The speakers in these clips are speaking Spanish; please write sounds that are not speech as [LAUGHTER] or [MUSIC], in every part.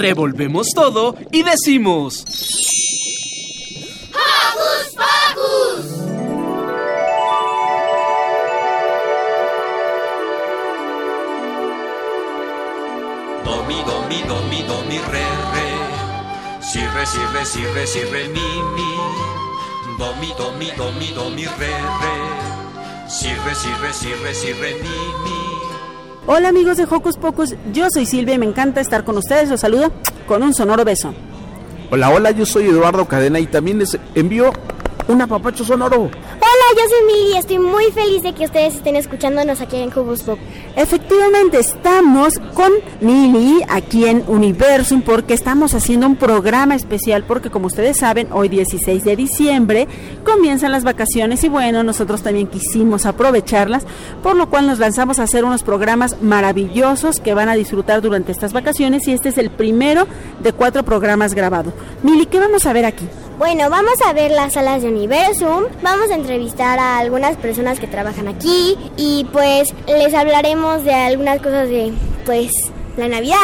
Revolvemos todo y decimos... ¡Hocus Pocus! Do, mi, do, mi, do, mi, do, mi, re, re. Si, re, si, re, si, re, si, re, mi, mi. Do, mi, do, mi, do, mi, do, mi, re, re. Si, re, si, re, si, re, si, re, mi, mi. Hola amigos de Hocus Pocus, yo soy Silvia y me encanta estar con ustedes. Los saludo con un sonoro beso. Hola, hola, yo soy Eduardo Cadena y también les envío un apapacho sonoro. Yo soy Mili y estoy muy feliz de que ustedes estén escuchándonos aquí en Hocus Pocus. Efectivamente, estamos con Mili aquí en Universum porque estamos haciendo un programa especial porque como ustedes saben, hoy 16 de diciembre comienzan las vacaciones y bueno, nosotros también quisimos aprovecharlas, por lo cual nos lanzamos a hacer unos programas maravillosos que van a disfrutar durante estas vacaciones y este es el primero de cuatro programas grabados. Mili, ¿qué vamos a ver aquí? Bueno, vamos a ver las salas de Universum, vamos a entrevistar a algunas personas que trabajan aquí y pues les hablaremos de algunas cosas de pues la Navidad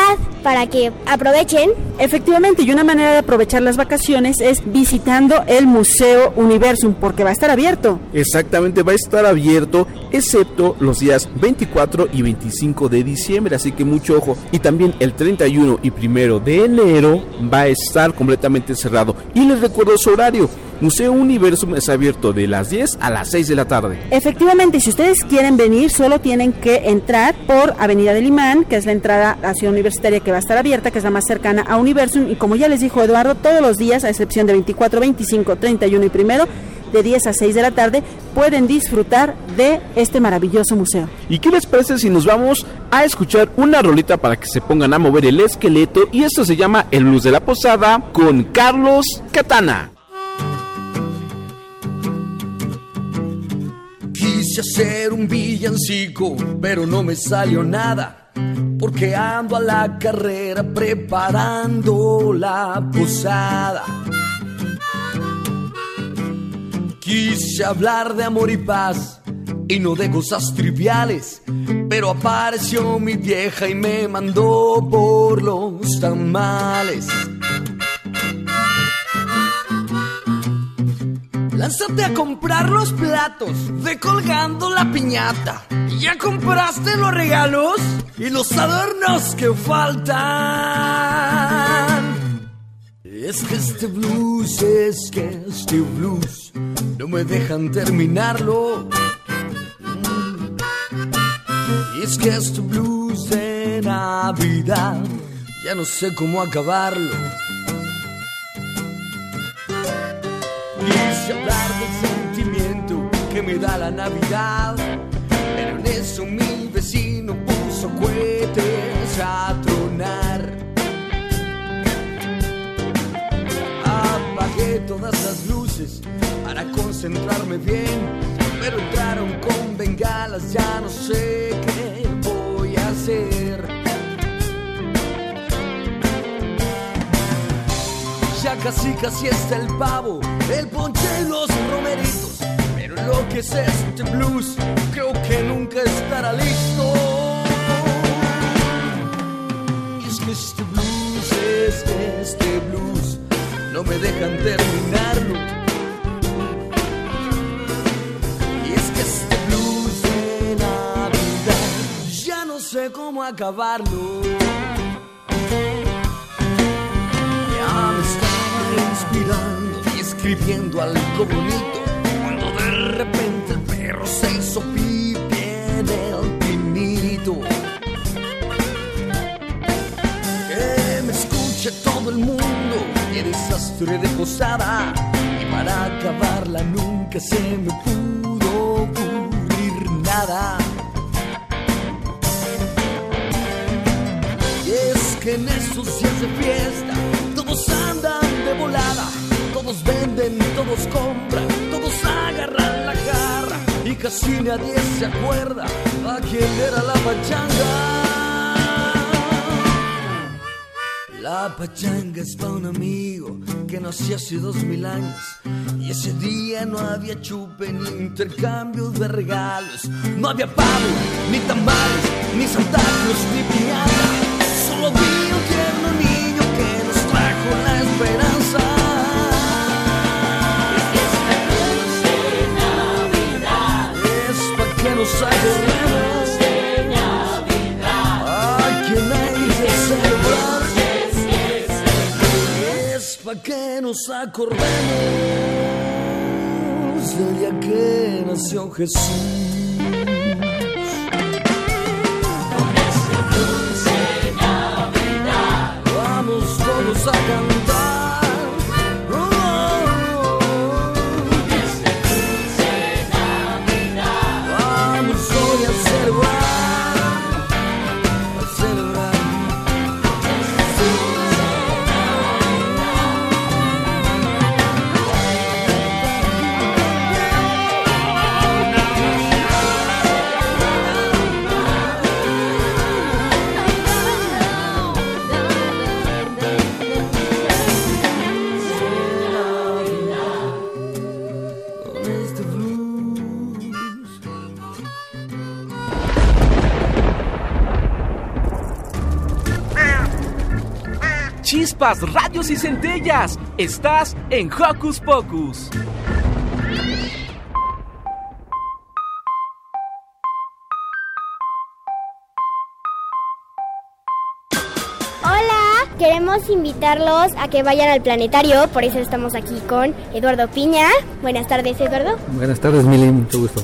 para que aprovechen. Efectivamente, y una manera de aprovechar las vacaciones es visitando el Museo Universum porque va a estar abierto. Exactamente, va a estar abierto excepto los días 24 y 25 de diciembre, así que mucho ojo. Y también el 31 y 1 de enero va a estar completamente cerrado. Y les recuerdo su horario. Museo Universum es abierto de las 10 a las 6 de la tarde. Efectivamente, si ustedes quieren venir, solo tienen que entrar por Avenida del Imán, que es la entrada a Ciudad Universitaria que va a estar abierta, que es la más cercana a Universum. Y como ya les dijo Eduardo, todos los días, a excepción de 24, 25, 31 y primero, de 10 a 6 de la tarde, pueden disfrutar de este maravilloso museo. ¿Y qué les parece si nos vamos a escuchar una rolita para que se pongan a mover el esqueleto? Y esto se llama El Blues de la Posada con Carlos Catana. Quise hacer un villancico, pero no me salió nada. Porque ando a la carrera preparando la posada. Quise hablar de amor y paz y no de cosas triviales. Pero apareció mi vieja y me mandó por los tamales. Lánzate a comprar los platos, ve colgando la piñata. ¿Ya compraste los regalos y los adornos que faltan? Es que este blues, es que este blues, no me dejan terminarlo. Es que este blues de Navidad, ya no sé cómo acabarlo. Quise hablar del sentimiento que me da la Navidad, pero en eso mi vecino puso cohetes a tronar. Apagué todas las luces para concentrarme bien, pero entraron con bengalas, ya no sé qué Ya casi casi está el pavo, el ponche y los romeritos. Pero lo que es este blues, creo que nunca estará listo. Y es que este blues, es que este blues, no me dejan terminarlo. Y es que este blues de Navidad, ya no sé cómo acabarlo. Me estaba inspirando y escribiendo algo bonito. Cuando de repente el perro se hizo pipi en el pinito. Que me escuche todo el mundo Qué desastre de posada. Y para acabarla nunca se me pudo ocurrir nada. Y es que en esos días de fiesta todos andan de volada, todos venden, todos compran, todos agarran la garra y casi nadie se acuerda a quién era la pachanga. La pachanga es para un amigo que nació hace dos mil años y ese día no había chupe ni intercambio de regalos, no había pavo, ni tamales, ni Santa Cruz, ni piñata, nos acordemos Del día que nació Jesús. Vamos todos a cantar Chispas, radios y centellas. Estás en Hocus Pocus. Hola, queremos invitarlos a que vayan al planetario, por eso estamos aquí con Eduardo Piña. Buenas tardes, Eduardo. Buenas tardes, Mili, mucho gusto.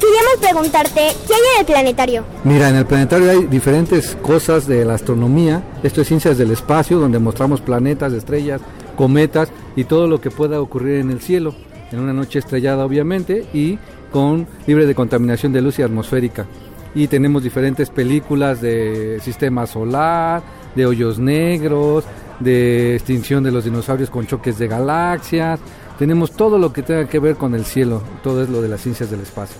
Queríamos preguntarte, ¿qué hay en el planetario? Mira, en el planetario hay diferentes cosas de la astronomía. Esto es ciencias del espacio, donde mostramos planetas, estrellas, cometas y todo lo que pueda ocurrir en el cielo. En una noche estrellada, obviamente, y con libre de contaminación de luz y atmosférica. Y tenemos diferentes películas de sistema solar, de hoyos negros, de extinción de los dinosaurios con choques de galaxias. Tenemos todo lo que tenga que ver con el cielo. Todo es lo de las ciencias del espacio.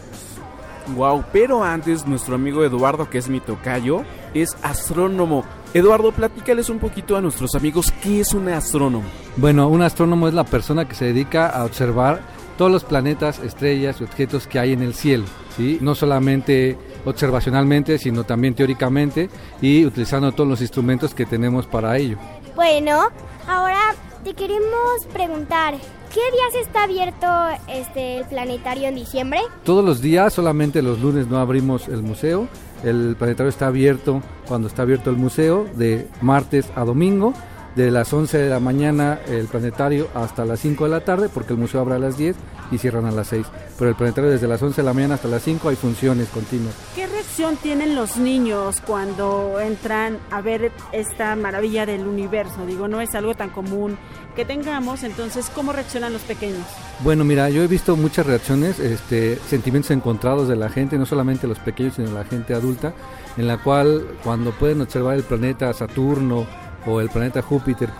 Wow, pero antes nuestro amigo Eduardo, que es mi tocayo, es astrónomo. Eduardo, platícales un poquito a nuestros amigos qué es un astrónomo. Bueno, un astrónomo es la persona que se dedica a observar todos los planetas, estrellas y objetos que hay en el cielo, ¿sí? No solamente observacionalmente, sino también teóricamente y utilizando todos los instrumentos que tenemos para ello. Bueno, ahora te queremos preguntar, ¿qué días está abierto este el planetario en diciembre? Todos los días, solamente los lunes no abrimos el museo. El planetario está abierto cuando está abierto el museo, de martes a domingo, de las 11 de la mañana el planetario hasta las 5 de la tarde, porque el museo abre a las 10 y cierran a las 6. Pero el planetario desde las 11 de la mañana hasta las 5 hay funciones continuas. ¿Qué reacción tienen los niños cuando entran a ver esta maravilla del universo? Digo, no es algo tan común que tengamos, entonces, ¿cómo reaccionan los pequeños? Bueno, mira, yo he visto muchas reacciones, este, sentimientos encontrados de la gente, no solamente los pequeños, sino la gente adulta, en la cual cuando pueden observar el planeta Saturno o el planeta Júpiter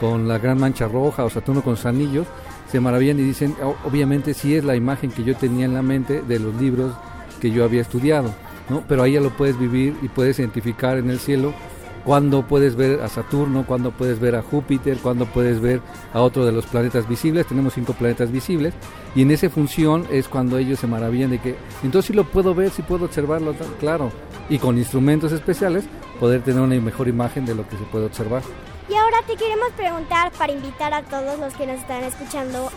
con la gran mancha roja o Saturno con sus anillos, se maravillan y dicen, "Oh, obviamente sí es la imagen que yo tenía en la mente de los libros que yo había estudiado, ¿no? Pero ahí ya lo puedes vivir y puedes identificar en el cielo cuándo puedes ver a Saturno, cuándo puedes ver a Júpiter, cuándo puedes ver a otro de los planetas visibles. Tenemos cinco planetas visibles y en esa función es cuando ellos se maravillan de que entonces sí lo puedo ver, sí puedo observarlo, claro, y con instrumentos especiales poder tener una mejor imagen de lo que se puede observar. Y ahora te queremos preguntar para invitar a todos los que nos están escuchando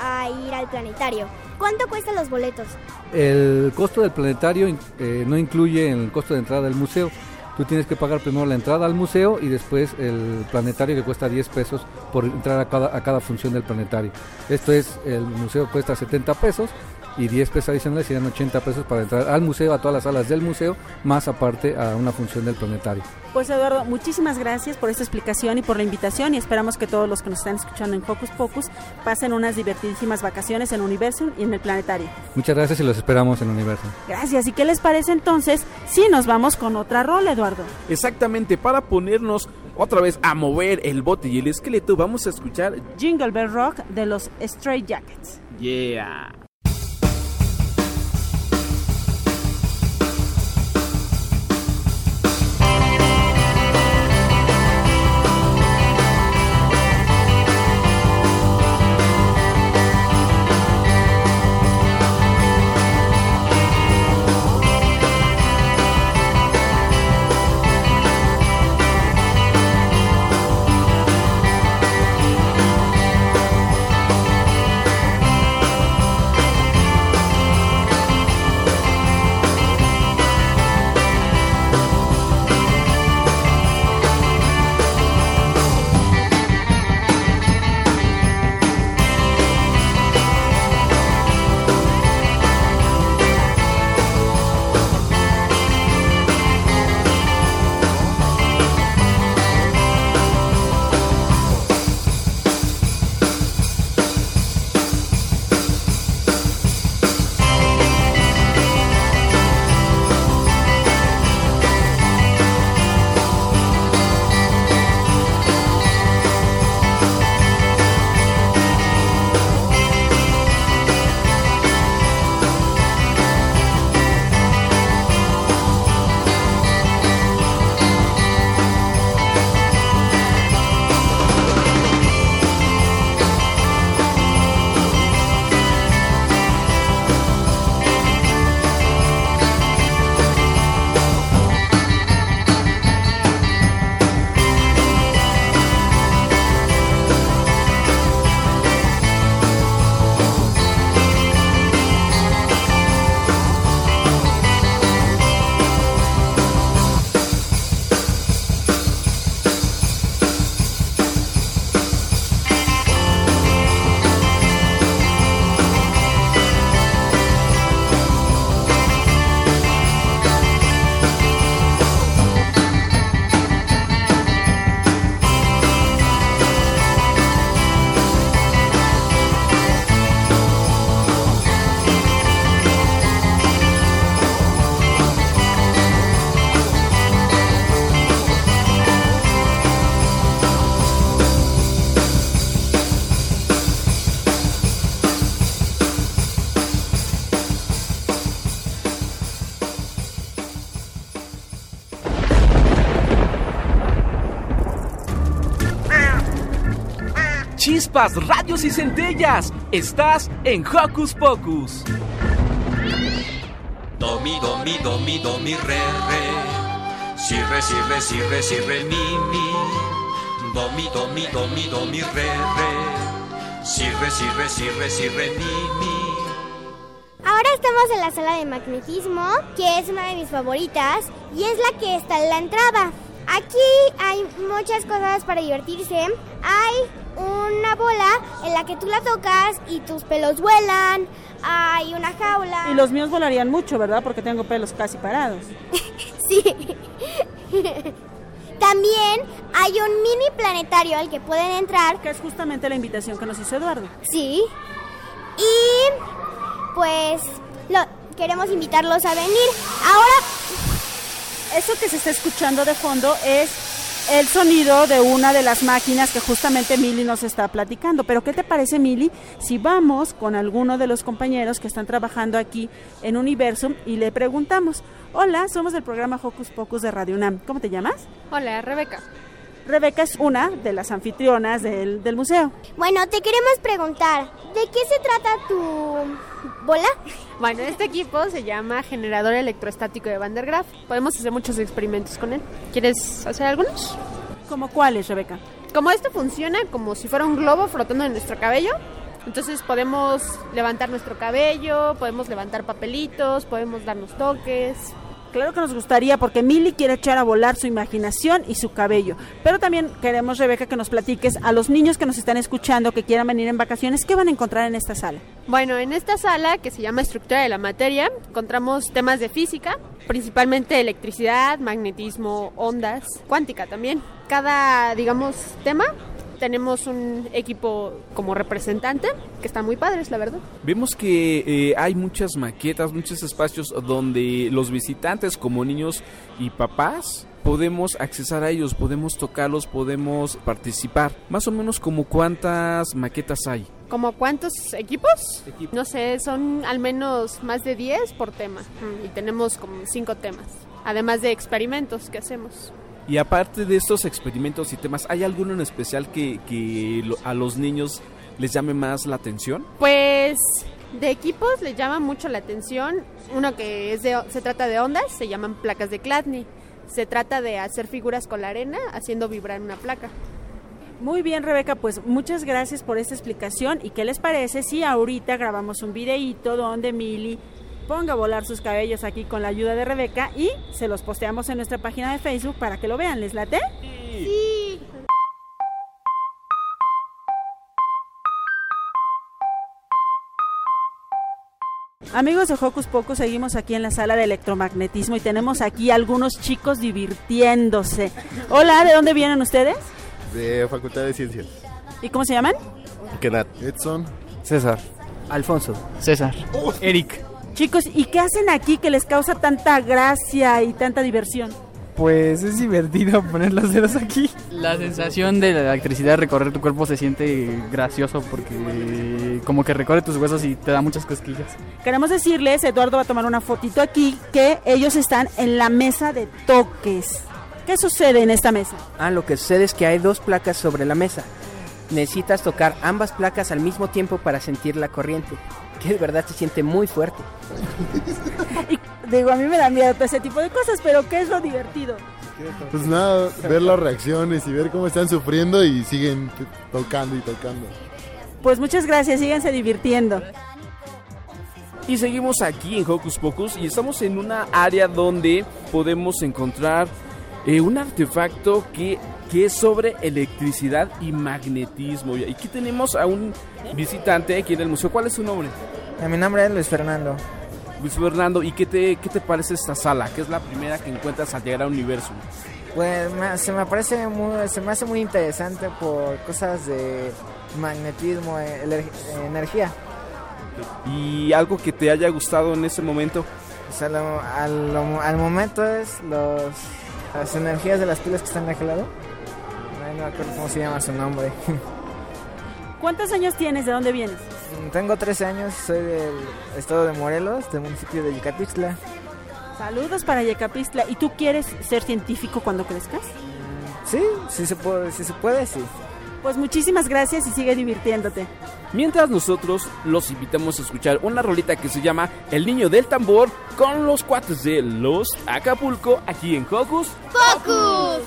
a, a ir al planetario. ¿Cuánto cuestan los boletos? El costo del planetario eh, no incluye el costo de entrada del museo. Tú tienes que pagar primero la entrada al museo y después el planetario que cuesta 10 pesos por entrar a cada, a cada función del planetario. Esto es, el museo cuesta 70 pesos y 10 pesos adicionales serían 80 pesos para entrar al museo, a todas las salas del museo, más aparte a una función del planetario. Pues Eduardo, muchísimas gracias por esta explicación y por la invitación y esperamos que todos los que nos están escuchando en Hocus Pocus pasen unas divertidísimas vacaciones en Universum y en el planetario. Muchas gracias y los esperamos en Universum. Gracias. ¿Y qué les parece entonces si nos vamos con otra rol, Eduardo? Exactamente, para ponernos otra vez a mover el bote y el esqueleto, vamos a escuchar Jingle Bell Rock de los Stray Jackets. Yeah. Chispas, radios y centellas. Estás en Hocus Pocus. Domi, domi, domi, domi, re, re. Si, re, si, re, si, re, si, re, mi, mi. Domi, domi, domi, domi, re, re. Si, re, si, re, si, re, si, re, mi, mi. Ahora estamos en la sala de magnetismo, que es una de mis favoritas, y es la que está en la entrada. Aquí hay muchas cosas para divertirse. Hay una bola en la que tú la tocas y tus pelos vuelan. Hay una jaula. Y los míos volarían mucho, ¿verdad? Porque tengo pelos casi parados. [LAUGHS] sí. También hay un mini planetario al que pueden entrar. Que es justamente la invitación que nos hizo Eduardo. Sí. Y pues lo, queremos invitarlos a venir. Ahora eso que se está escuchando de fondo es el sonido de una de las máquinas que justamente Mili nos está platicando. Pero ¿qué te parece, Mili, si vamos con alguno de los compañeros que están trabajando aquí en Universum y le preguntamos, hola, somos del programa Hocus Pocus de Radio UNAM, ¿cómo te llamas? Hola, Rebeca. Rebeca es una de las anfitrionas del, del museo. Bueno, te queremos preguntar, ¿de qué se trata tu bola? Bueno, este equipo se llama generador electroestático de Van der Graaf. Podemos hacer muchos experimentos con él. ¿Quieres hacer algunos? ¿Como cuáles, Rebeca? Como esto funciona como si fuera un globo flotando en nuestro cabello. Entonces podemos levantar nuestro cabello, podemos levantar papelitos, podemos darnos toques. Claro que nos gustaría porque Mili quiere echar a volar su imaginación y su cabello. Pero también queremos, Rebeca, que nos platiques a los niños que nos están escuchando, que quieran venir en vacaciones, ¿qué van a encontrar en esta sala? Bueno, en esta sala que se llama Estructura de la Materia, encontramos temas de física, principalmente electricidad, magnetismo, ondas, cuántica también. Cada, digamos, tema tenemos un equipo como representante que están muy padres, la verdad. Vemos que eh, hay muchas maquetas, muchos espacios donde los visitantes como niños y papás podemos accesar a ellos, podemos tocarlos, podemos participar. Más o menos como cuántas maquetas hay. ¿Como cuántos equipos? No sé, son al menos más de 10 por tema. Mm, Y tenemos como 5 temas. Además de experimentos que hacemos. Y aparte de estos experimentos y temas, ¿hay alguno en especial que, a los niños les llame más la atención? Pues de equipos le llama mucho la atención. Uno que es de, se trata de ondas, se llaman placas de Chladni. Se trata de hacer figuras con la arena haciendo vibrar una placa. Muy bien, Rebeca, pues muchas gracias por esta explicación. ¿Y qué les parece si ahorita grabamos un videíto donde Mili ponga a volar sus cabellos aquí con la ayuda de Rebeca y se los posteamos en nuestra página de Facebook para que lo vean? ¿Les late? Sí. Amigos de Hocus Pocus, seguimos aquí en la sala de electromagnetismo y tenemos aquí algunos chicos divirtiéndose. Hola, ¿de dónde vienen ustedes? De Facultad de Ciencias. ¿Y cómo se llaman? Kenat. Edson. César. Alfonso. César. Eric. Chicos, ¿y qué hacen aquí que les causa tanta gracia y tanta diversión? Pues es divertido [LAUGHS] poner los dedos aquí. La sensación de la electricidad de recorrer tu cuerpo se siente gracioso porque como que recorre tus huesos y te da muchas cosquillas. Queremos decirles, Eduardo va a tomar una fotito aquí, que ellos están en la mesa de toques. ¿Qué sucede en esta mesa? Ah, lo que sucede es que hay dos placas sobre la mesa. Necesitas tocar ambas placas al mismo tiempo para sentir la corriente, que de verdad se siente muy fuerte. Digo, a mí me da miedo todo ese tipo de cosas, pero ¿qué es lo divertido? Pues nada, ver las reacciones y ver cómo están sufriendo y siguen tocando y tocando. Pues muchas gracias, síganse divirtiendo. Y seguimos aquí en Hocus Pocus y estamos en una área donde podemos encontrar eh, un artefacto que, que es sobre electricidad y magnetismo. Y aquí tenemos a un visitante aquí en el museo. ¿Cuál es su nombre? Mi nombre es Luis Fernando. Luis Fernando, ¿y qué te, qué te parece esta sala? Que es la primera que encuentras al llegar a Universum. Pues me- se me parece muy, se me hace muy interesante por cosas de magnetismo, eler- energía. ¿Y algo que te haya gustado en ese momento? O sea, lo- al, lo- al momento es los, las energías de las pilas que están de aquel lado. Ay, no me acuerdo cómo se llama su nombre. [LAUGHS] ¿Cuántos años tienes? ¿De dónde vienes? Tengo 13 años, soy del estado de Morelos, del municipio de Yucatixtla. Saludos para Yecapistla. ¿Y tú quieres ser científico cuando crezcas? Sí, sí se puede, sí se puede, sí. Pues muchísimas gracias y sigue divirtiéndote. Mientras nosotros los invitamos a escuchar una rolita que se llama El Niño del Tambor con los cuates de Los Acapulco aquí en Hocus Focus.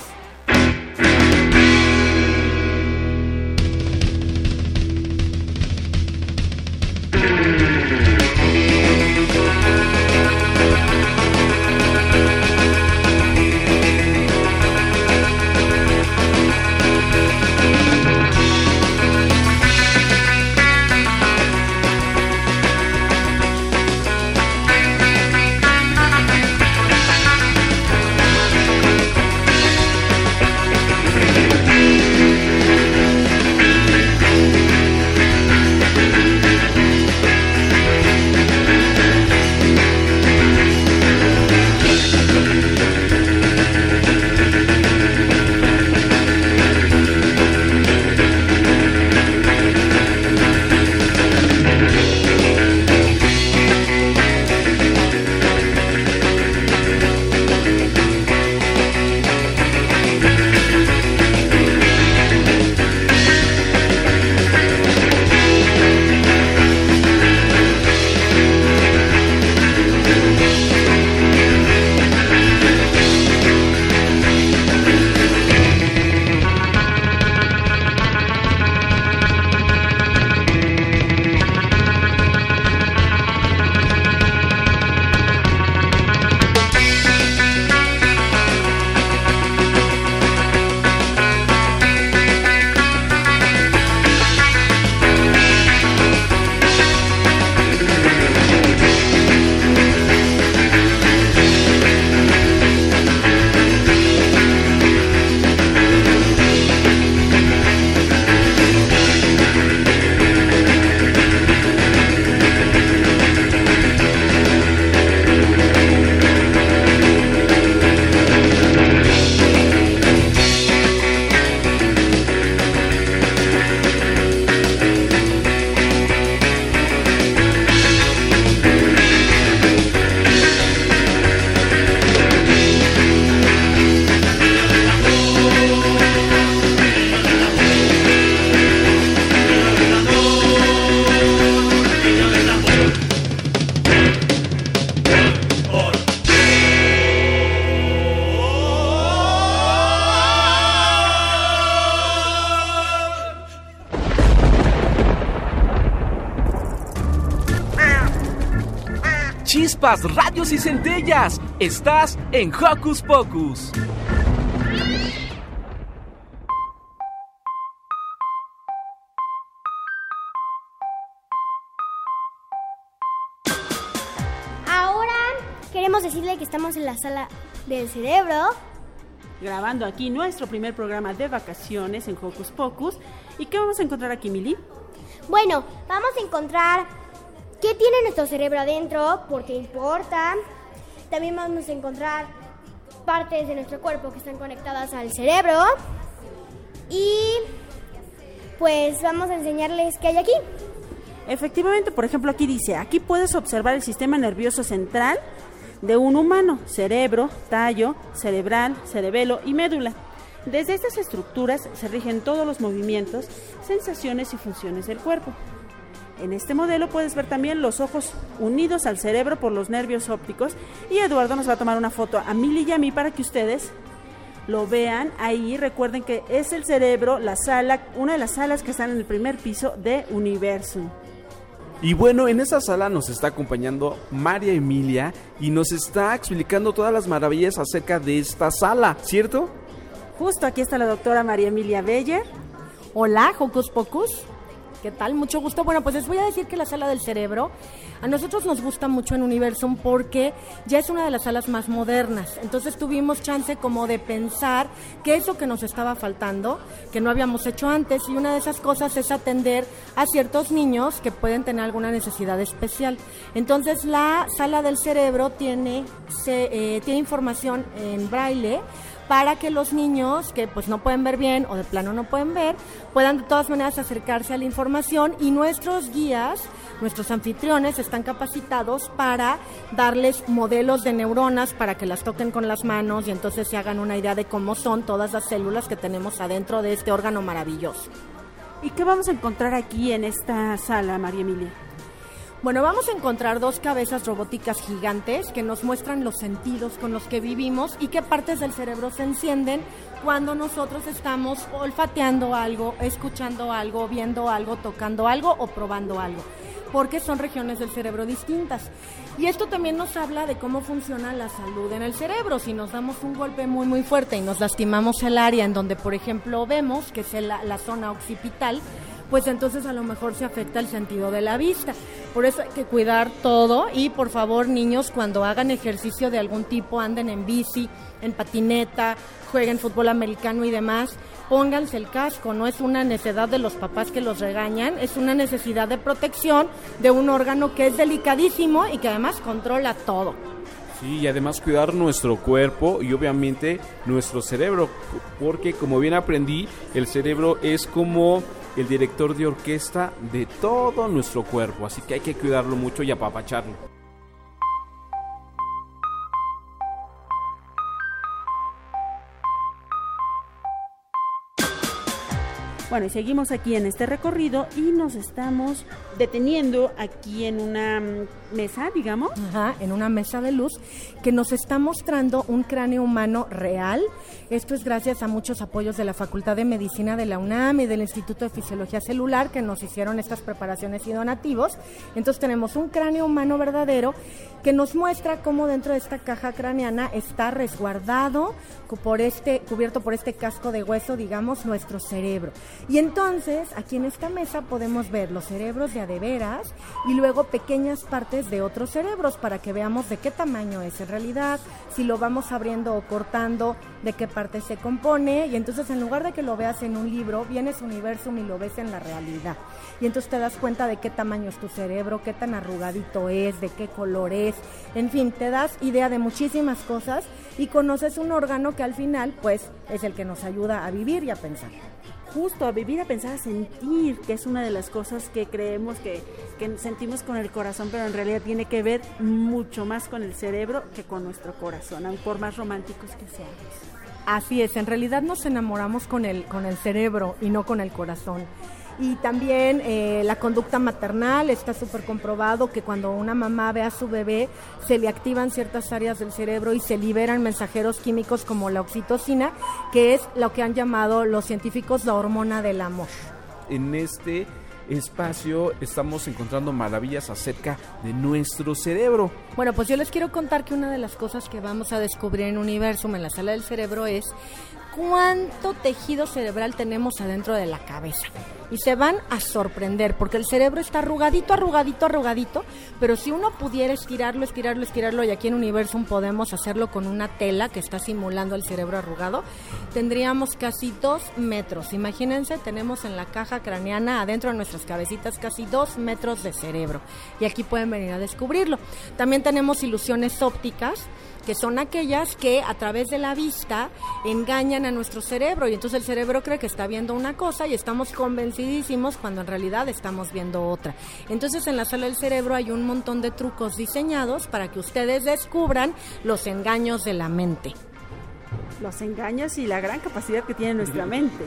Chispas, radios y centellas. Estás en Hocus Pocus. Ahora queremos decirle que estamos en la sala del cerebro. Grabando aquí nuestro primer programa de vacaciones en Hocus Pocus. ¿Y qué vamos a encontrar aquí, Mili? Bueno, vamos a encontrar qué tiene nuestro cerebro adentro, por qué importa. También vamos a encontrar partes de nuestro cuerpo que están conectadas al cerebro. Y pues vamos a enseñarles qué hay aquí. Efectivamente, por ejemplo, aquí dice, aquí puedes observar el sistema nervioso central de un humano, cerebro, tallo, cerebral, cerebelo y médula. Desde estas estructuras se rigen todos los movimientos, sensaciones y funciones del cuerpo. En este modelo puedes ver también los ojos unidos al cerebro por los nervios ópticos y Eduardo nos va a tomar una foto a Mili y a mí para que ustedes lo vean ahí. Recuerden que es el cerebro, la sala, una de las salas que están en el primer piso de Universum. Y bueno, en esa sala nos está acompañando María Emilia y nos está explicando todas las maravillas acerca de esta sala, ¿cierto? Justo aquí está la doctora María Emilia Beller. Hola, Hocus Pocus. ¿Qué tal? Mucho gusto. Bueno, pues les voy a decir que la sala del cerebro a nosotros nos gusta mucho en Universum porque ya es una de las salas más modernas. Entonces tuvimos chance como de pensar qué es lo que nos estaba faltando, que no habíamos hecho antes. Y una de esas cosas es atender a ciertos niños que pueden tener alguna necesidad especial. Entonces la sala del cerebro tiene, se, eh, tiene información en braille para que los niños que pues no pueden ver bien o de plano no pueden ver puedan de todas maneras acercarse a la información y nuestros guías, nuestros anfitriones están capacitados para darles modelos de neuronas para que las toquen con las manos y entonces se hagan una idea de cómo son todas las células que tenemos adentro de este órgano maravilloso. ¿Y qué vamos a encontrar aquí en esta sala, María Emilia? Bueno, vamos a encontrar dos cabezas robóticas gigantes que nos muestran los sentidos con los que vivimos y qué partes del cerebro se encienden cuando nosotros estamos olfateando algo, escuchando algo, viendo algo, tocando algo o probando algo porque son regiones del cerebro distintas. Y esto también nos habla de cómo funciona la salud en el cerebro. Si nos damos un golpe muy muy fuerte y nos lastimamos el área en donde, por ejemplo, vemos, que es la, la zona occipital, pues entonces a lo mejor se afecta el sentido de la vista. Por eso hay que cuidar todo y por favor niños cuando hagan ejercicio de algún tipo, anden en bici, en patineta, jueguen fútbol americano y demás, pónganse el casco, no es una necesidad de los papás que los regañan, es una necesidad de protección de un órgano que es delicadísimo y que además controla todo. Sí, y además cuidar nuestro cuerpo y obviamente nuestro cerebro, porque como bien aprendí, el cerebro es como el director de orquesta de todo nuestro cuerpo, así que hay que cuidarlo mucho y apapacharlo. Bueno, y seguimos aquí en este recorrido y nos estamos deteniendo aquí en una mm, mesa, digamos. Ajá, en una mesa de luz que nos está mostrando un cráneo humano real. Esto es gracias a muchos apoyos de la Facultad de Medicina de la UNAM y del Instituto de Fisiología Celular que nos hicieron estas preparaciones y donativos. Entonces tenemos un cráneo humano verdadero que nos muestra cómo dentro de esta caja craneana está resguardado por este, cubierto por este casco de hueso, digamos, nuestro cerebro. Y entonces, aquí en esta mesa podemos ver los cerebros de adeveras y luego pequeñas partes de otros cerebros para que veamos de qué tamaño es en realidad, si lo vamos abriendo o cortando, de qué parte se compone. Y entonces, en lugar de que lo veas en un libro, vienes Universum y lo ves en la realidad. Y entonces te das cuenta de qué tamaño es tu cerebro, qué tan arrugadito es, de qué color es. En fin, te das idea de muchísimas cosas y conoces un órgano que al final, pues, es el que nos ayuda a vivir y a pensar justo a vivir, a pensar, a sentir, que es una de las cosas que creemos que, que, sentimos con el corazón, pero en realidad tiene que ver mucho más con el cerebro que con nuestro corazón, aun por más románticos que seamos. Así es, en realidad nos enamoramos con el, con el cerebro y no con el corazón. Y también eh, la conducta maternal, está súper comprobado que cuando una mamá ve a su bebé se le activan ciertas áreas del cerebro y se liberan mensajeros químicos como la oxitocina, que es lo que han llamado los científicos la hormona del amor. En este espacio estamos encontrando maravillas acerca de nuestro cerebro. Bueno, pues yo les quiero contar que una de las cosas que vamos a descubrir en Universum, en la sala del cerebro, es cuánto tejido cerebral tenemos adentro de la cabeza. Y se van a sorprender, porque el cerebro está arrugadito, arrugadito, arrugadito, pero si uno pudiera estirarlo, estirarlo, estirarlo, y aquí en Universum podemos hacerlo con una tela que está simulando el cerebro arrugado, tendríamos casi dos metros. Imagínense, tenemos en la caja craneana, adentro de nuestras cabecitas, casi dos metros de cerebro. Y aquí pueden venir a descubrirlo. También tenemos ilusiones ópticas que son aquellas que a través de la vista engañan a nuestro cerebro y entonces el cerebro cree que está viendo una cosa y estamos convencidísimos cuando en realidad estamos viendo otra. Entonces en la sala del cerebro hay un montón de trucos diseñados para que ustedes descubran los engaños de la mente. Los engaños y la gran capacidad que tiene nuestra mente.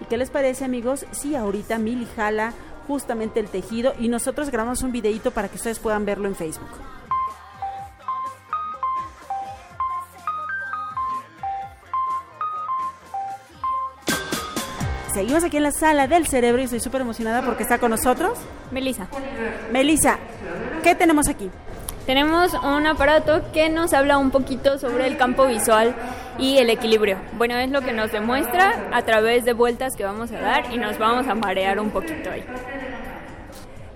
¿Y qué les parece amigos si ahorita Mili jala justamente el tejido y nosotros grabamos un videito para que ustedes puedan verlo en Facebook? Seguimos aquí en la sala del cerebro y estoy súper emocionada porque está con nosotros. Melissa. Melissa, ¿qué tenemos aquí? Tenemos un aparato que nos habla un poquito sobre el campo visual y el equilibrio. Bueno, es lo que nos demuestra a través de vueltas que vamos a dar y nos vamos a marear un poquito ahí.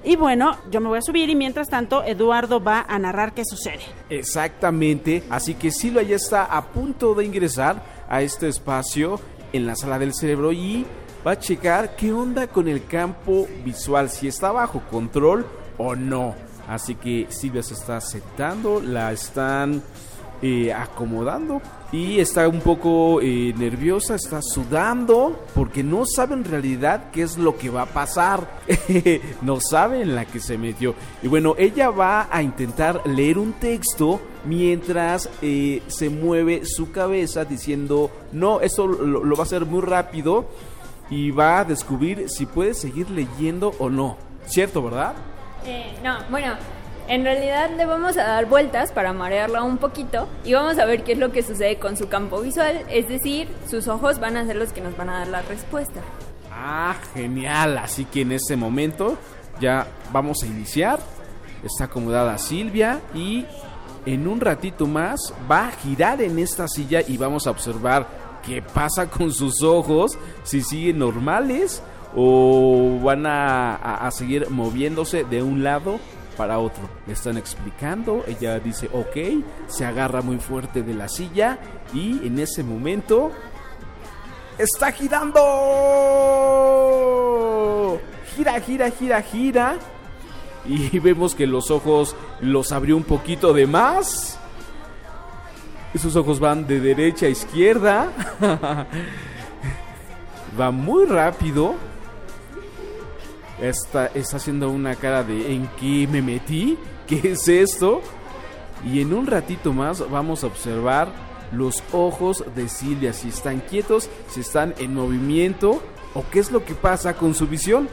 Y bueno, yo me voy a subir y mientras tanto Eduardo va a narrar qué sucede. Exactamente, así que Silvia ya está a punto de ingresar a este espacio en la sala del cerebro y va a checar qué onda con el campo visual, si está bajo control o no. Así que Silvia se está sentando, la están eh, acomodando y está un poco eh, nerviosa, está sudando porque no sabe en realidad qué es lo que va a pasar. [LAUGHS] no sabe en la que se metió. Y bueno, ella va a intentar leer un texto mientras eh, se mueve su cabeza diciendo, no, esto lo, lo va a hacer muy rápido y va a descubrir si puede seguir leyendo o no. ¿Cierto, verdad? Eh, no, bueno, en realidad le vamos a dar vueltas para marearla un poquito y vamos a ver qué es lo que sucede con su campo visual, es decir, sus ojos van a ser los que nos van a dar la respuesta. Ah, genial, así que en ese momento ya vamos a iniciar. Está acomodada Silvia y en un ratito más va a girar en esta silla y vamos a observar qué pasa con sus ojos, si siguen normales o van a, seguir moviéndose de un lado para otro. Le están explicando, ella dice ok, se agarra muy fuerte de la silla y en ese momento está girando. Gira, gira, gira, gira. Y vemos que los ojos los abrió un poquito de más. Sus ojos van de derecha a izquierda. Va muy rápido. Está, está haciendo una cara de ¿en qué me metí? ¿Qué es esto? Y en un ratito más vamos a observar los ojos de Silvia, si están quietos, si están en movimiento o qué es lo que pasa con su visión.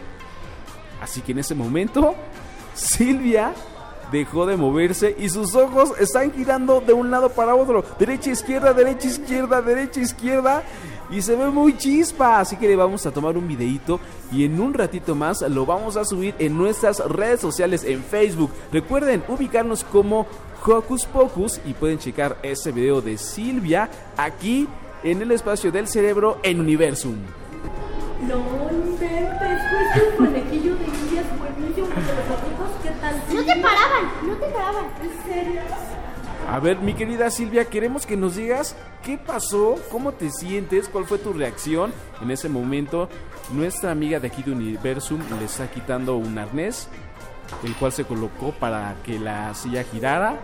Así que en ese momento, Silvia dejó de moverse y sus ojos están girando de un lado para otro, derecha, izquierda, derecha, izquierda, derecha, izquierda. Y se ve muy chispa, así que le vamos a tomar un videito y en un ratito más lo vamos a subir en nuestras redes sociales en Facebook. Recuerden ubicarnos como Hocus Pocus y pueden checar ese video de Silvia aquí en el espacio del cerebro en Universum. No te paraban, no te paraban. ¿En serio? A ver, mi querida Silvia, queremos que nos digas qué pasó, cómo te sientes, cuál fue tu reacción en ese momento. Nuestra amiga de aquí de Universum le está quitando un arnés, el cual se colocó para que la silla girara.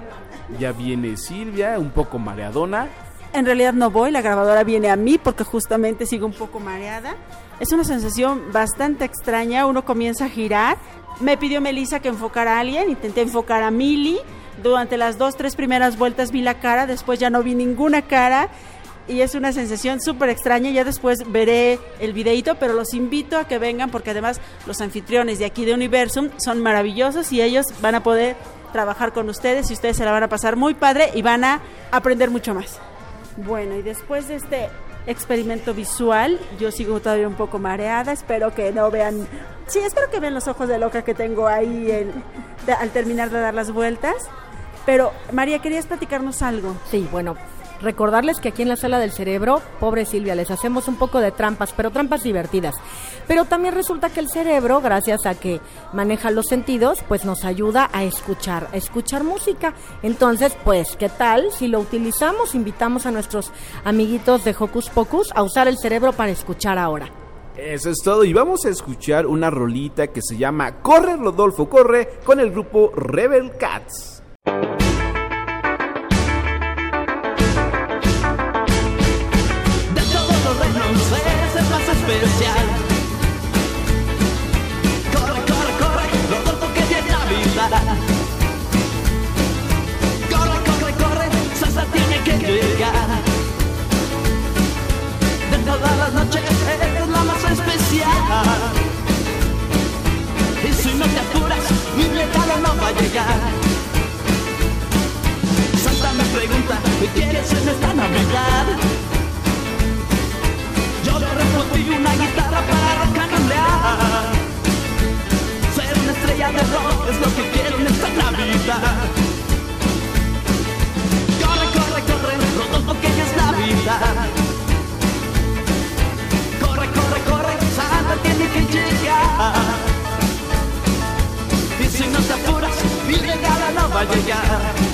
Ya viene Silvia, un poco mareadona. En realidad no voy, la grabadora viene a mí porque justamente sigo un poco mareada. Es una sensación bastante extraña, uno comienza a girar. Me pidió Melissa que enfocara a alguien, intenté enfocar a Mili. Durante las dos, tres primeras vueltas vi la cara, después ya no vi ninguna cara y es una sensación súper extraña. Ya después veré el videito, pero los invito a que vengan porque además los anfitriones de aquí de Universum son maravillosos y ellos van a poder trabajar con ustedes y ustedes se la van a pasar muy padre y van a aprender mucho más. Bueno, y después de este experimento visual. Yo sigo todavía un poco mareada, espero que no vean... Sí, espero que vean los ojos de loca que tengo ahí al terminar de dar las vueltas. Pero María, ¿querías platicarnos algo? Sí, bueno, recordarles que aquí en la sala del cerebro, pobre Silvia, les hacemos un poco de trampas, pero trampas divertidas. Pero también resulta que el cerebro, gracias a que maneja los sentidos, pues nos ayuda a escuchar, a escuchar música. Entonces, pues, ¿qué tal si lo utilizamos? Invitamos a nuestros amiguitos de Hocus Pocus a usar el cerebro para escuchar ahora. Eso es todo y vamos a escuchar una rolita que se llama Corre Rodolfo Corre con el grupo Rebel Cats. ¿Qué quieres en esta Navidad? Yo le respondí una guitarra para rock and Ser una estrella de rock es lo que quiero en esta Navidad. Corre, corre, corre, Rodolfo que ya es Navidad. Corre, corre, corre, Santa tiene que llegar. Y si no te apuras, mi regalo no va a llegar.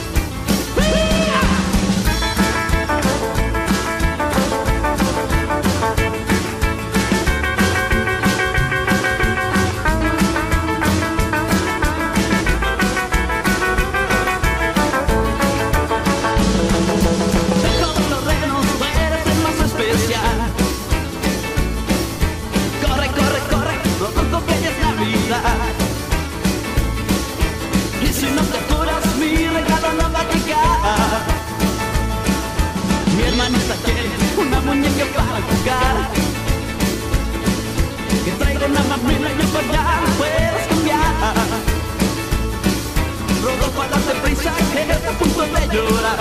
para darte prisa que estoy a punto de llorar.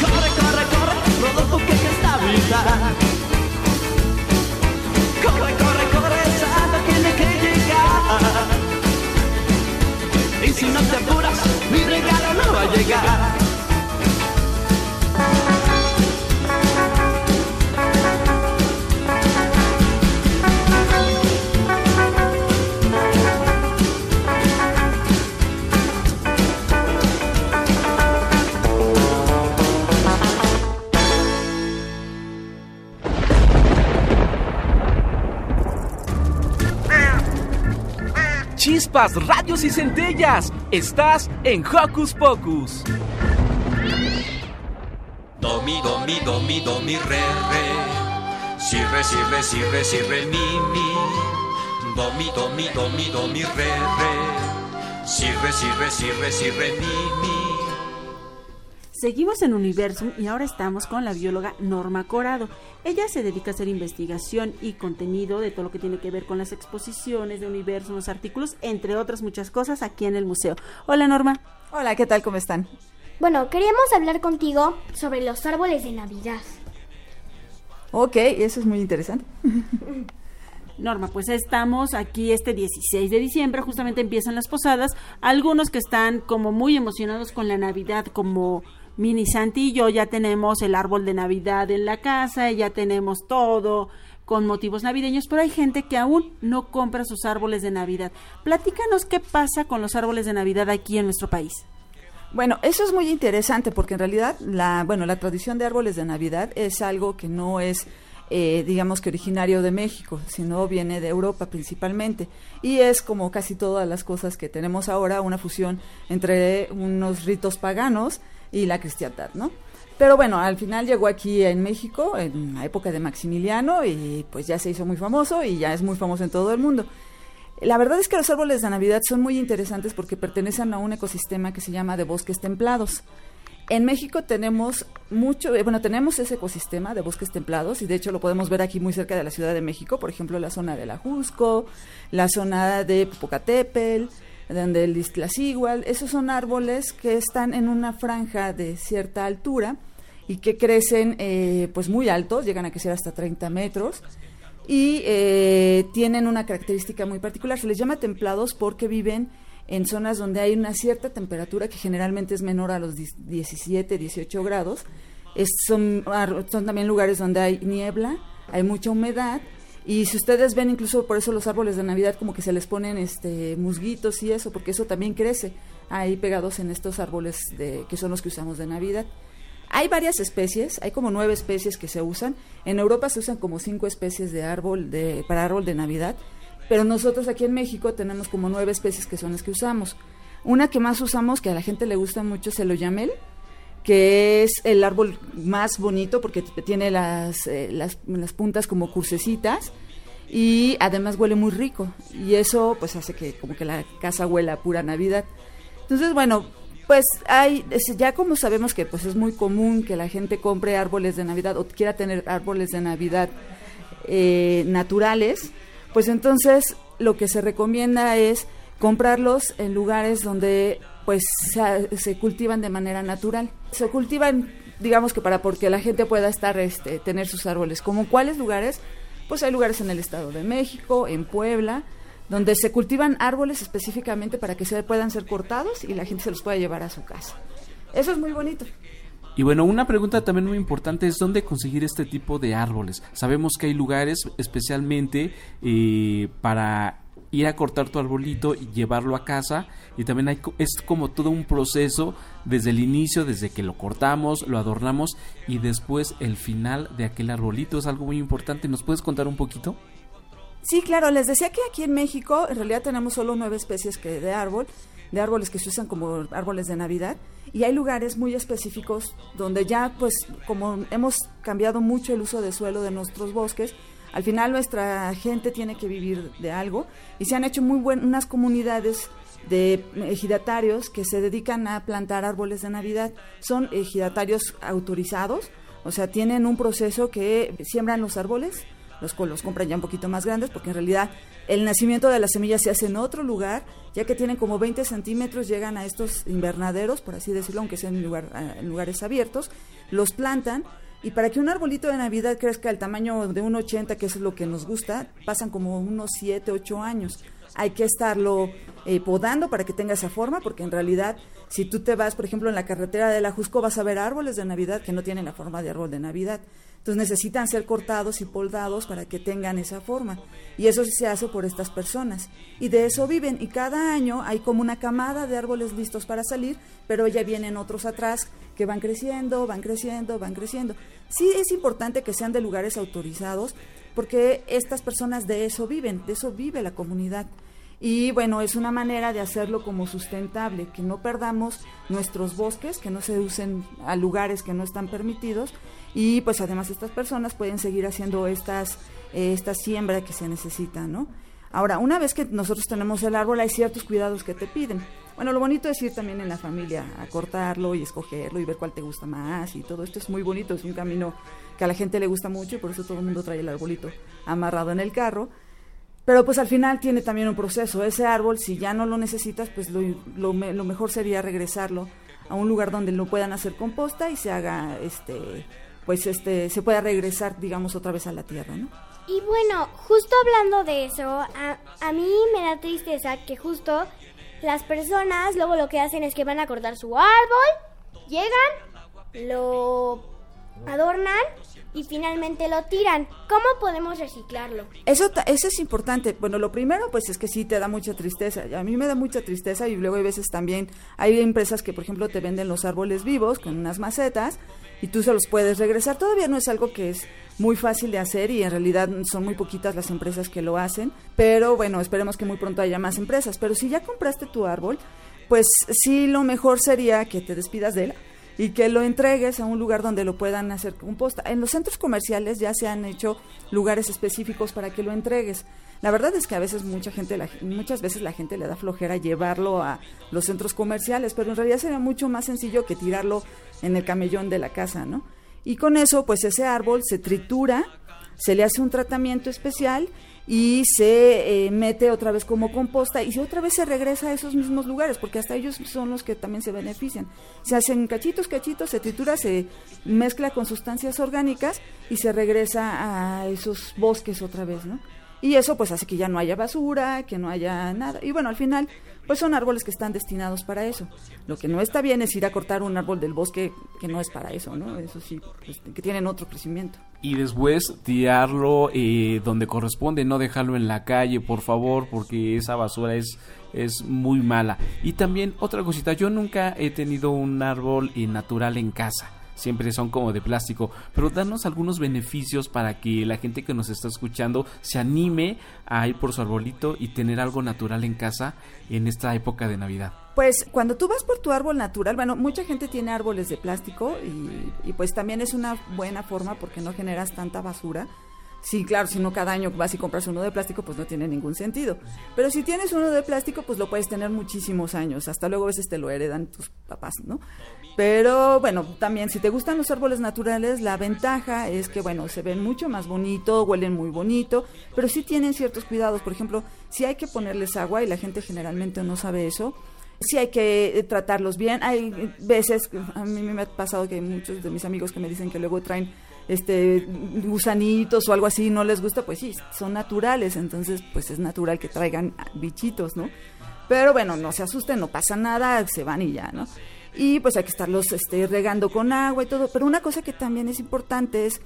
Corre, corre, corre, Rodolfo que hay que estabilizar. Corre, corre, corre, Santa tiene que llegar. Y si no te apuras, mi regalo no va a llegar. Radios y centellas. Estás en Hocus Pocus. Do, mi, do, mi, do, mi, do, mi, re, re. Si, re, si, re, si, re, si, re, mi, mi. Do, mi, do, mi, do, mi, do, mi, re, re, si, re, si, re, si, re, mi, mi. Seguimos en Universum y ahora estamos con la bióloga Norma Corado. Ella se dedica a hacer investigación y contenido de todo lo que tiene que ver con las exposiciones de Universum, los artículos, entre otras muchas cosas aquí en el museo. Hola Norma. Hola, ¿qué tal? ¿Cómo están? Bueno, queríamos hablar contigo sobre los árboles de Navidad. Ok, eso es muy interesante. [LAUGHS] Norma, pues estamos aquí este 16 de diciembre, justamente empiezan las posadas, algunos que están como muy emocionados con la Navidad, como Mini Santi y yo ya tenemos el árbol de Navidad en la casa, ya tenemos todo con motivos navideños, pero hay gente que aún no compra sus árboles de Navidad. Platícanos qué pasa con los árboles de Navidad aquí en nuestro país. Bueno, eso es muy interesante porque en realidad la, bueno, la tradición de árboles de Navidad es algo que no es eh, digamos que originario de México, sino viene de Europa principalmente. Y es como casi todas las cosas que tenemos ahora, una fusión entre unos ritos paganos y la cristiandad, ¿no? Pero bueno, al final llegó aquí en México en la época de Maximiliano y pues ya se hizo muy famoso y ya es muy famoso en todo el mundo. La verdad es que los árboles de Navidad son muy interesantes porque pertenecen a un ecosistema que se llama de bosques templados. En México tenemos mucho, eh, bueno, tenemos ese ecosistema de bosques templados y de hecho lo podemos ver aquí muy cerca de la Ciudad de México, por ejemplo, la zona de la Jusco, la zona de Popocatépetl, donde el igual, esos son árboles que están en una franja de cierta altura y que crecen eh, pues muy altos, llegan a crecer hasta 30 metros y eh, tienen una característica muy particular. Se les llama templados porque viven en zonas donde hay una cierta temperatura que generalmente es menor a los 17, 18 grados. son también lugares donde hay niebla, hay mucha humedad y si ustedes ven incluso por eso los árboles de Navidad como que se les ponen este musguitos y eso, porque eso también crece ahí pegados en estos árboles de, que son los que usamos de Navidad. Hay varias especies, hay como nueve especies que se usan. En Europa se usan como cinco especies de árbol de, para árbol de Navidad, pero nosotros aquí en México tenemos como nueve especies que son las que usamos. Una que más usamos, que a la gente le gusta mucho, es el oyamel, que es el árbol más bonito porque tiene las, eh, las, las, puntas como curcecitas y además huele muy rico y eso pues hace que como que la casa huela a pura Navidad. Entonces, bueno, pues hay, ya como sabemos que pues es muy común que la gente compre árboles de Navidad o quiera tener árboles de Navidad eh, naturales, pues entonces lo que se recomienda es comprarlos en lugares donde pues se, cultivan de manera natural. Se cultivan, digamos que para porque la gente pueda estar, este, tener sus árboles. ¿Como cuáles lugares? Pues hay lugares en el Estado de México, en Puebla, donde se cultivan árboles específicamente para que se puedan ser cortados y la gente se los pueda llevar a su casa. Eso es muy bonito. Y bueno, una pregunta también muy importante es dónde conseguir este tipo de árboles. Sabemos que hay lugares especialmente eh, para ir a cortar tu arbolito y llevarlo a casa y también hay, es como todo un proceso desde el inicio, desde que lo cortamos, lo adornamos y después el final de aquel arbolito es algo muy importante. ¿Nos puedes contar un poquito? Sí, claro, les decía que aquí en México en realidad tenemos solo nueve especies que de árbol, de árboles que se usan como árboles de Navidad y hay lugares muy específicos donde ya pues como hemos cambiado mucho el uso de suelo de nuestros bosques, al final nuestra gente tiene que vivir de algo y se han hecho muy buenas comunidades de ejidatarios que se dedican a plantar árboles de Navidad. Son ejidatarios autorizados, o sea, tienen un proceso que siembran los árboles, los, los compran ya un poquito más grandes porque en realidad el nacimiento de las semillas se hace en otro lugar, ya que tienen como 20 centímetros, llegan a estos invernaderos, por así decirlo, aunque sean en, lugar, en lugares abiertos, los plantan y para que un arbolito de Navidad crezca al tamaño de un 80, que es lo que nos gusta, pasan como unos 7, 8 años. Hay que estarlo eh, podando para que tenga esa forma, porque en realidad, si tú te vas, por ejemplo, en la carretera de la Jusco, vas a ver árboles de Navidad que no tienen la forma de árbol de Navidad. Entonces necesitan ser cortados y poldados para que tengan esa forma. Y eso se hace por estas personas. Y de eso viven. Y cada año hay como una camada de árboles listos para salir, pero ya vienen otros atrás que van creciendo, van creciendo, van creciendo. Sí es importante que sean de lugares autorizados, porque estas personas de eso viven, de eso vive la comunidad. Y bueno, es una manera de hacerlo como sustentable, que no perdamos nuestros bosques, que no se usen a lugares que no están permitidos y pues además estas personas pueden seguir haciendo estas, eh, esta siembra que se necesita, ¿no? Ahora, una vez que nosotros tenemos el árbol, hay ciertos cuidados que te piden. Bueno, lo bonito es ir también en la familia a cortarlo y escogerlo y ver cuál te gusta más y todo esto es muy bonito, es un camino que a la gente le gusta mucho y por eso todo el mundo trae el arbolito amarrado en el carro pero pues al final tiene también un proceso. Ese árbol, si ya no lo necesitas, pues lo, lo, lo, mejor sería regresarlo a un lugar donde lo puedan hacer composta y se haga, este, pues este, se pueda regresar, digamos, otra vez a la tierra, ¿no? Y bueno, justo hablando de eso, a, a mí me da tristeza que justo las personas luego lo que hacen es que van a cortar su árbol, llegan, lo adornan y finalmente lo tiran. ¿Cómo podemos reciclarlo? Eso, eso es importante. Bueno, lo primero pues es que sí te da mucha tristeza. A mí me da mucha tristeza y luego hay veces también hay empresas que por ejemplo te venden los árboles vivos con unas macetas y tú se los puedes regresar. Todavía no es algo que es muy fácil de hacer y en realidad son muy poquitas las empresas que lo hacen, pero bueno, esperemos que muy pronto haya más empresas. Pero si ya compraste tu árbol, pues sí lo mejor sería que te despidas de él y que lo entregues a un lugar donde lo puedan hacer composta. En los centros comerciales ya se han hecho lugares específicos para que lo entregues. La verdad es que a veces mucha gente, muchas veces la gente le da flojera llevarlo a los centros comerciales, pero en realidad sería mucho más sencillo que tirarlo en el camellón de la casa, ¿no? Y con eso, pues ese árbol se tritura, se le hace un tratamiento especial y se eh, mete otra vez como composta y otra vez se regresa a esos mismos lugares, porque hasta ellos son los que también se benefician. Se hacen cachitos, cachitos, se tritura, se mezcla con sustancias orgánicas y se regresa a esos bosques otra vez, ¿no? Y eso pues hace que ya no haya basura, que no haya nada. Y bueno, al final pues son árboles que están destinados para eso. Lo que no está bien es ir a cortar un árbol del bosque que no es para eso, ¿no? Eso sí, pues, que tienen otro crecimiento. Y después tirarlo eh, donde corresponde, no dejarlo en la calle, por favor, porque esa basura es es muy mala. Y también otra cosita, yo nunca he tenido un árbol eh, natural en casa siempre son como de plástico, pero danos algunos beneficios para que la gente que nos está escuchando se anime a ir por su arbolito y tener algo natural en casa en esta época de Navidad. Pues cuando tú vas por tu árbol natural, bueno, mucha gente tiene árboles de plástico y, y pues también es una buena forma porque no generas tanta basura Sí, claro, si no cada año vas y compras uno de plástico, pues no tiene ningún sentido. Pero si tienes uno de plástico, pues lo puedes tener muchísimos años. Hasta luego a veces te lo heredan tus papás, ¿no? Pero bueno, también si te gustan los árboles naturales, la ventaja es que, bueno, se ven mucho más bonito, huelen muy bonito, pero sí tienen ciertos cuidados. Por ejemplo, si hay que ponerles agua y la gente generalmente no sabe eso, sí hay que eh, tratarlos bien. Hay veces, a mí me ha pasado que hay muchos de mis amigos que me dicen que luego traen este gusanitos o algo así no les gusta, pues sí, son naturales, entonces pues es natural que traigan bichitos, ¿no? Pero bueno, no se asusten, no pasa nada, se van y ya, ¿no? Y pues hay que estarlos este, regando con agua y todo. Pero una cosa que también es importante es,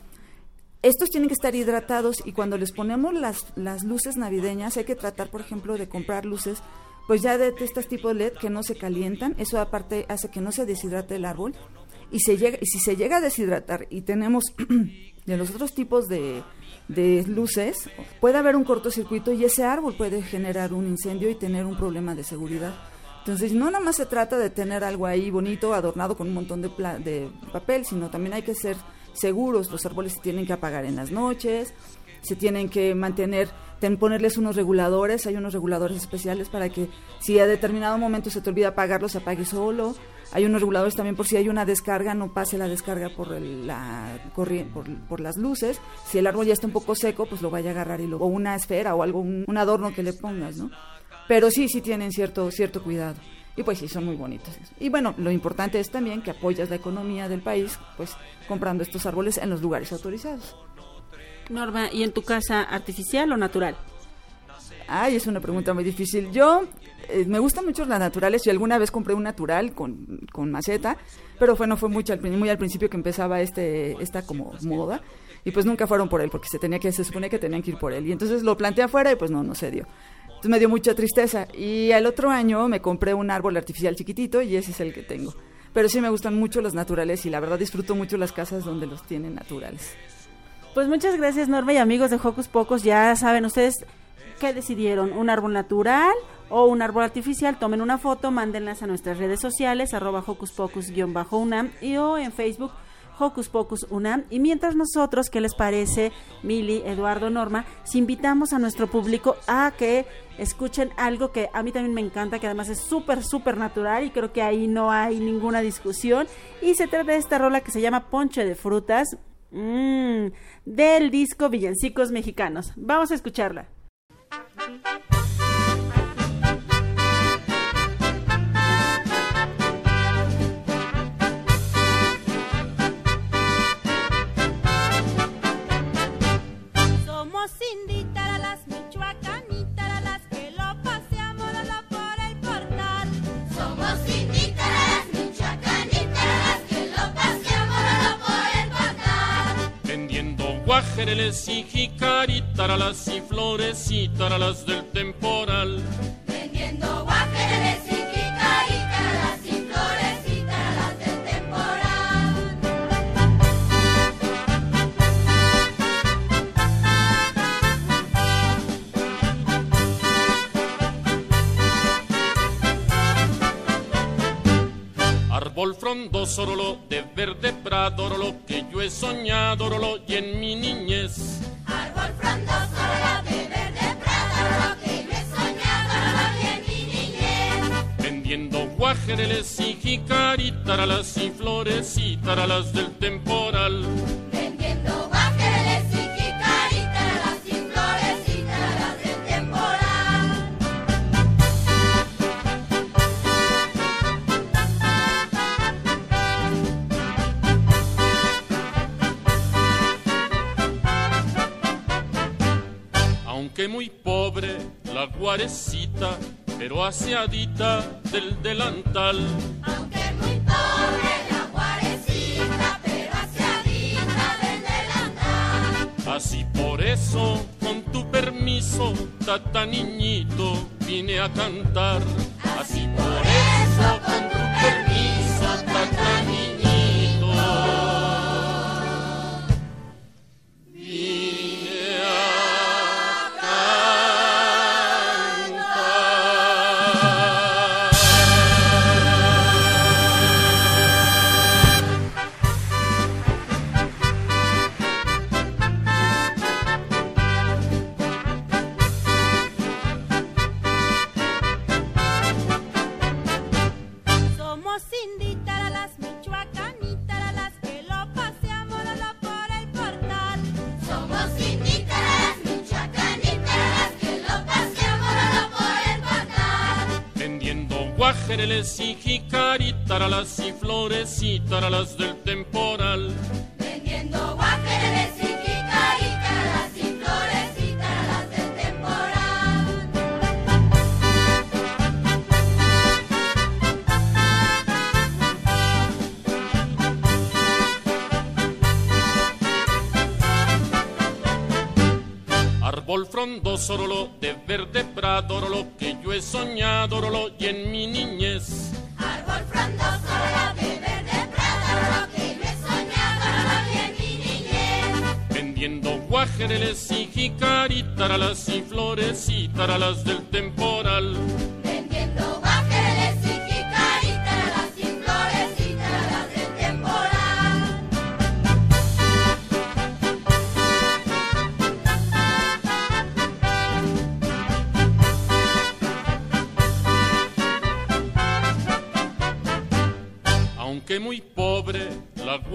estos tienen que estar hidratados y cuando les ponemos las, las luces navideñas hay que tratar, por ejemplo, de comprar luces pues ya de este tipo de LED que no se calientan, eso aparte hace que no se deshidrate el árbol y, se llega, y si se llega a deshidratar y tenemos [CLEARS THROAT] de los otros tipos de, de luces, puede haber un cortocircuito y ese árbol puede generar un incendio y tener un problema de seguridad. Entonces, no nada más se trata de tener algo ahí bonito, adornado con un montón de, de papel, sino también hay que ser seguros. Los árboles se tienen que apagar en las noches, se tienen que mantener, ponerles unos reguladores, hay unos reguladores especiales para que si a determinado momento se te olvida apagarlos, se apague solo. Hay unos reguladores también por si hay una descarga, no pase la descarga por, la por, por, las luces. Si el árbol ya está un poco seco, pues lo vaya a agarrar y lo, o una esfera o algo, un, adorno que le pongas, ¿no? Pero sí, sí tienen cierto, cierto cuidado. Y pues sí, son muy bonitos. Y bueno, lo importante es también que apoyas la economía del país, pues comprando estos árboles en los lugares autorizados. Norma, ¿y en tu casa artificial o natural? Ay, es una pregunta muy difícil. Yo eh, me gustan mucho las naturales y alguna vez compré un natural con, con maceta, pero fue, no fue mucho al, muy al principio que empezaba este esta como moda y pues nunca fueron por él porque se tenía que se supone que tenían que ir por él y entonces lo planteé afuera y pues no no se dio. Entonces me dio mucha tristeza y al otro año me compré un árbol artificial chiquitito y ese es el que tengo. Pero sí me gustan mucho los naturales y la verdad disfruto mucho las casas donde los tienen naturales. Pues muchas gracias Norma y amigos de Hocus Pocos. Ya saben ustedes qué decidieron, un árbol natural o un árbol artificial. Tomen una foto, mándenlas a nuestras redes sociales, arroba Hocus Pocus-UNAM y o en Facebook Hocus Pocus UNAM. Y mientras nosotros, ¿qué les parece, Mili, Eduardo, Norma? Si invitamos a nuestro público a que escuchen algo que a mí también me encanta, que además es súper, súper natural y creo que ahí no hay ninguna discusión. Y se trata de esta rola que se llama Ponche de Frutas. Mmm, del disco Villancicos Mexicanos. Vamos a escucharla. Guajereles y jicaritas y flores y taralas del temporal. Vendiendo guajereles y jicaritas y flores y taralas del temporal. Árbol frondoso, de verde prado, taralas y flores y taralas del temporal. Vendiendo ángeles y quicarí, taralas y flores y taralas del temporal. Aunque muy pobre, la guarecita, pero aseadita del delantal. Eso, con tu permiso, tata niñito, vine a cantar. Así por eso, florecitas del temporal.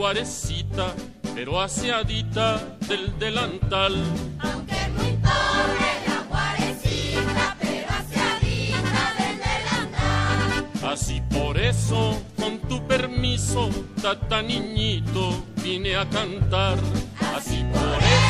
Guarecita, pero aseadita del delantal. Aunque muy pobre la guarecita, pero aseadita del delantal. Así por eso, con tu permiso, tata niñito, vine a cantar. Así por eso,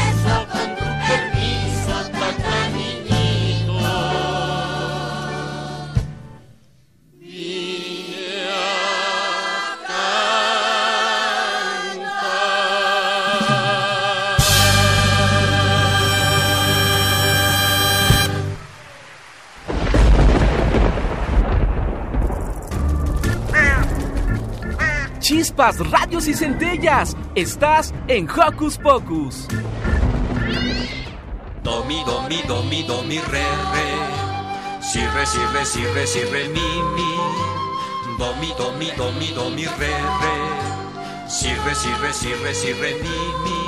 Chispas, radios y centellas. Estás en Hocus Pocus. Do, mi, do, mi, do, mi, do, mi, re, re. Si, re, si, re, si, re, si, re, mi, mi. Do, mi, do, mi, do, mi, do, mi, re, re. Si, re, si, re, si, re, si, re, mi, mi.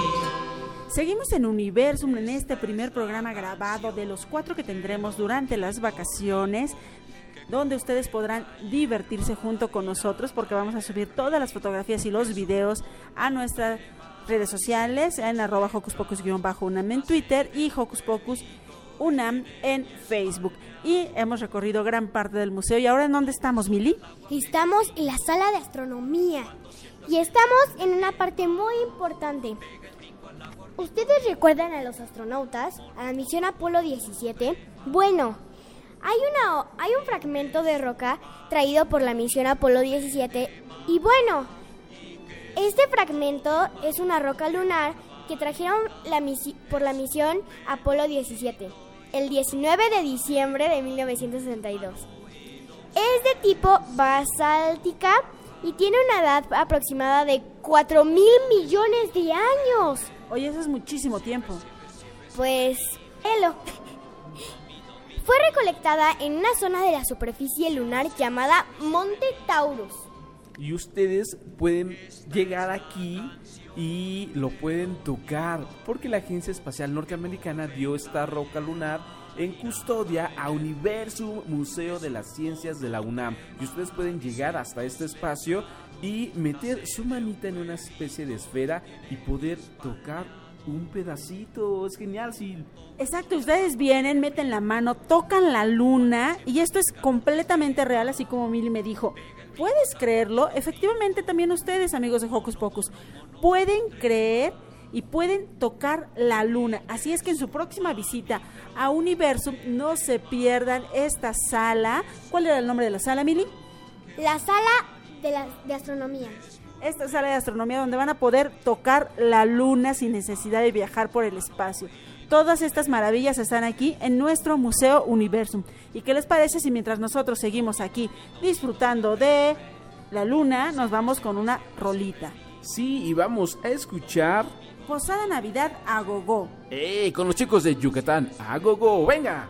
Seguimos en Universum en este primer programa grabado de los cuatro que tendremos durante las vacaciones, donde ustedes podrán divertirse junto con nosotros porque vamos a subir todas las fotografías y los videos a nuestras redes sociales en arroba Hocus Pocus-UNAM en Twitter y Hocus Pocus UNAM en Facebook. Y hemos recorrido gran parte del museo. ¿Y ahora en dónde estamos, Mili? Estamos en la sala de astronomía y estamos en una parte muy importante. ¿Ustedes recuerdan a los astronautas, a la misión Apolo 17? Bueno, hay, una, hay un fragmento de roca traído por la misión Apolo 17 y bueno, este fragmento es una roca lunar que trajeron la misi- por la misión Apolo 17 el 19 de diciembre de 1962. Es de tipo basáltica y tiene una edad aproximada de 4 mil millones de años. Oye, eso es muchísimo tiempo. Pues, hello. Fue recolectada en una zona de la superficie lunar llamada Monte Taurus. Y ustedes pueden llegar aquí y lo pueden tocar, porque la Agencia Espacial Norteamericana dio esta roca lunar en custodia a Universum Museo de las Ciencias de la UNAM. Y ustedes pueden llegar hasta este espacio y meter su manita en una especie de esfera y poder tocar un pedacito. Es genial, sí. Exacto, ustedes vienen, meten la mano, tocan la luna y esto es completamente real, así como Mili me dijo. ¿Puedes creerlo? Efectivamente también ustedes, amigos de Hocus Pocus, pueden creer y pueden tocar la luna. Así es que en su próxima visita a Universum no se pierdan esta sala. ¿Cuál era el nombre de la sala, Mili? La sala de, la, de astronomía. Esta sala de astronomía donde van a poder tocar la luna sin necesidad de viajar por el espacio. Todas estas maravillas están aquí en nuestro Museo Universum. ¿Y qué les parece si mientras nosotros seguimos aquí disfrutando de la luna, nos vamos con una rolita? Sí, y vamos a escuchar... Posada Navidad a Gogo. ¡Eh! Con los chicos de Yucatán. ¡A Gogo! ¡Venga!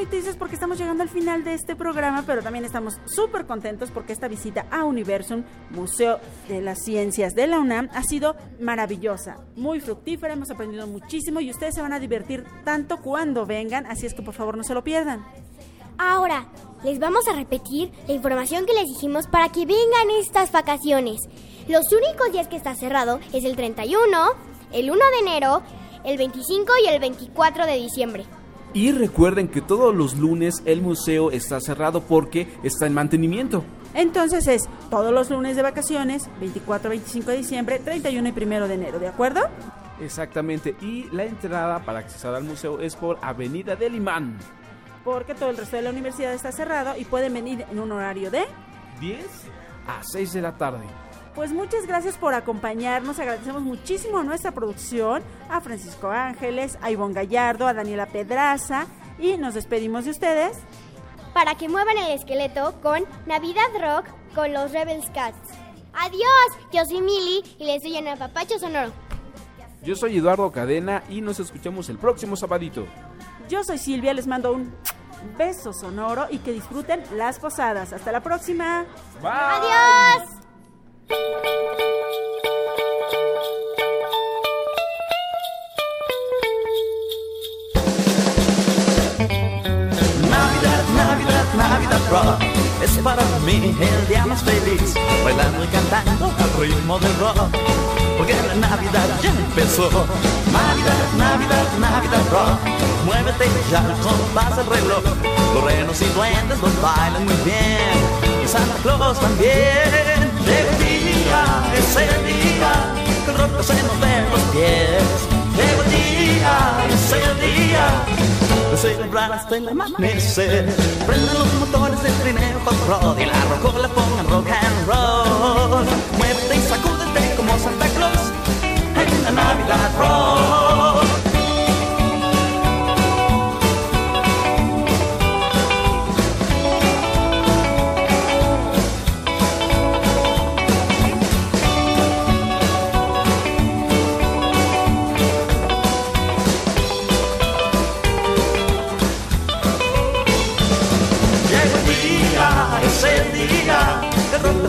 Muy porque estamos llegando al final de este programa, pero también estamos súper contentos porque esta visita a Universum, Museo de las Ciencias de la UNAM, ha sido maravillosa, muy fructífera, hemos aprendido muchísimo y ustedes se van a divertir tanto cuando vengan, así es que por favor no se lo pierdan. Ahora, les vamos a repetir la información que les dijimos para que vengan estas vacaciones. Los únicos días que está cerrado es el 31, el 1 de enero, el 25 y el 24 de diciembre. Y recuerden que todos los lunes el museo está cerrado porque está en mantenimiento. Entonces es todos los lunes de vacaciones, 24, 25 de diciembre, 31 y 1 de enero, ¿de acuerdo? Exactamente. Y la entrada para acceder al museo es por Avenida del Imán. Porque todo el resto de la universidad está cerrado y pueden venir en un horario de 10 a 6 de la tarde. Pues muchas gracias por acompañarnos. Agradecemos muchísimo a nuestra producción, a Francisco Ángeles, a Ivonne Gallardo, a Daniela Pedraza y nos despedimos de ustedes. Para que muevan el esqueleto con Navidad Rock con los Rebels Cats. Adiós, yo soy Mili y les doy un apapacho sonoro. Yo soy Eduardo Cadena y nos escuchamos el próximo sabadito. Yo soy Silvia, les mando un beso sonoro y que disfruten las posadas. Hasta la próxima. Adiós. Es para mí el día más feliz Bailando y cantando al ritmo del rock. Porque la Navidad ya empezó. Navidad, Navidad, Navidad rock. Muévete ya al compás del reloj. Los renos y duendes los bailan muy bien. Y Santa Claus también. El día, es el día Que rock se nos ve en los pies Llega el día, es el día de celebrar hasta el amanecer. Prendan los motores del trineo con rock y la rocola pongan rock and roll. Muévete y sacúdete como Santa Claus en la Navidad Rock.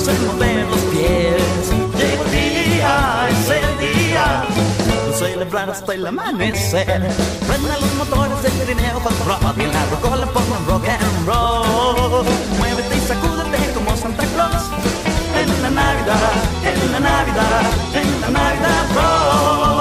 Se mover los pies. Llega el día, es el día, celebrar hasta el amanecer. Prendan los motores del trineo con y en la rocola pongan rock and roll. Muévete y sacúdete como Santa Claus en la Navidad, en la Navidad, en la Navidad Rock.